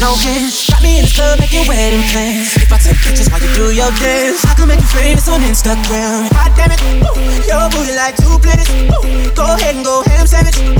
no hands. Got me in the club making wedding plans. If I take pictures while you do your dance, I can make you famous on Instagram. God damn it, woo, your booty like two planets. Woo, go ahead and go ham sandwich.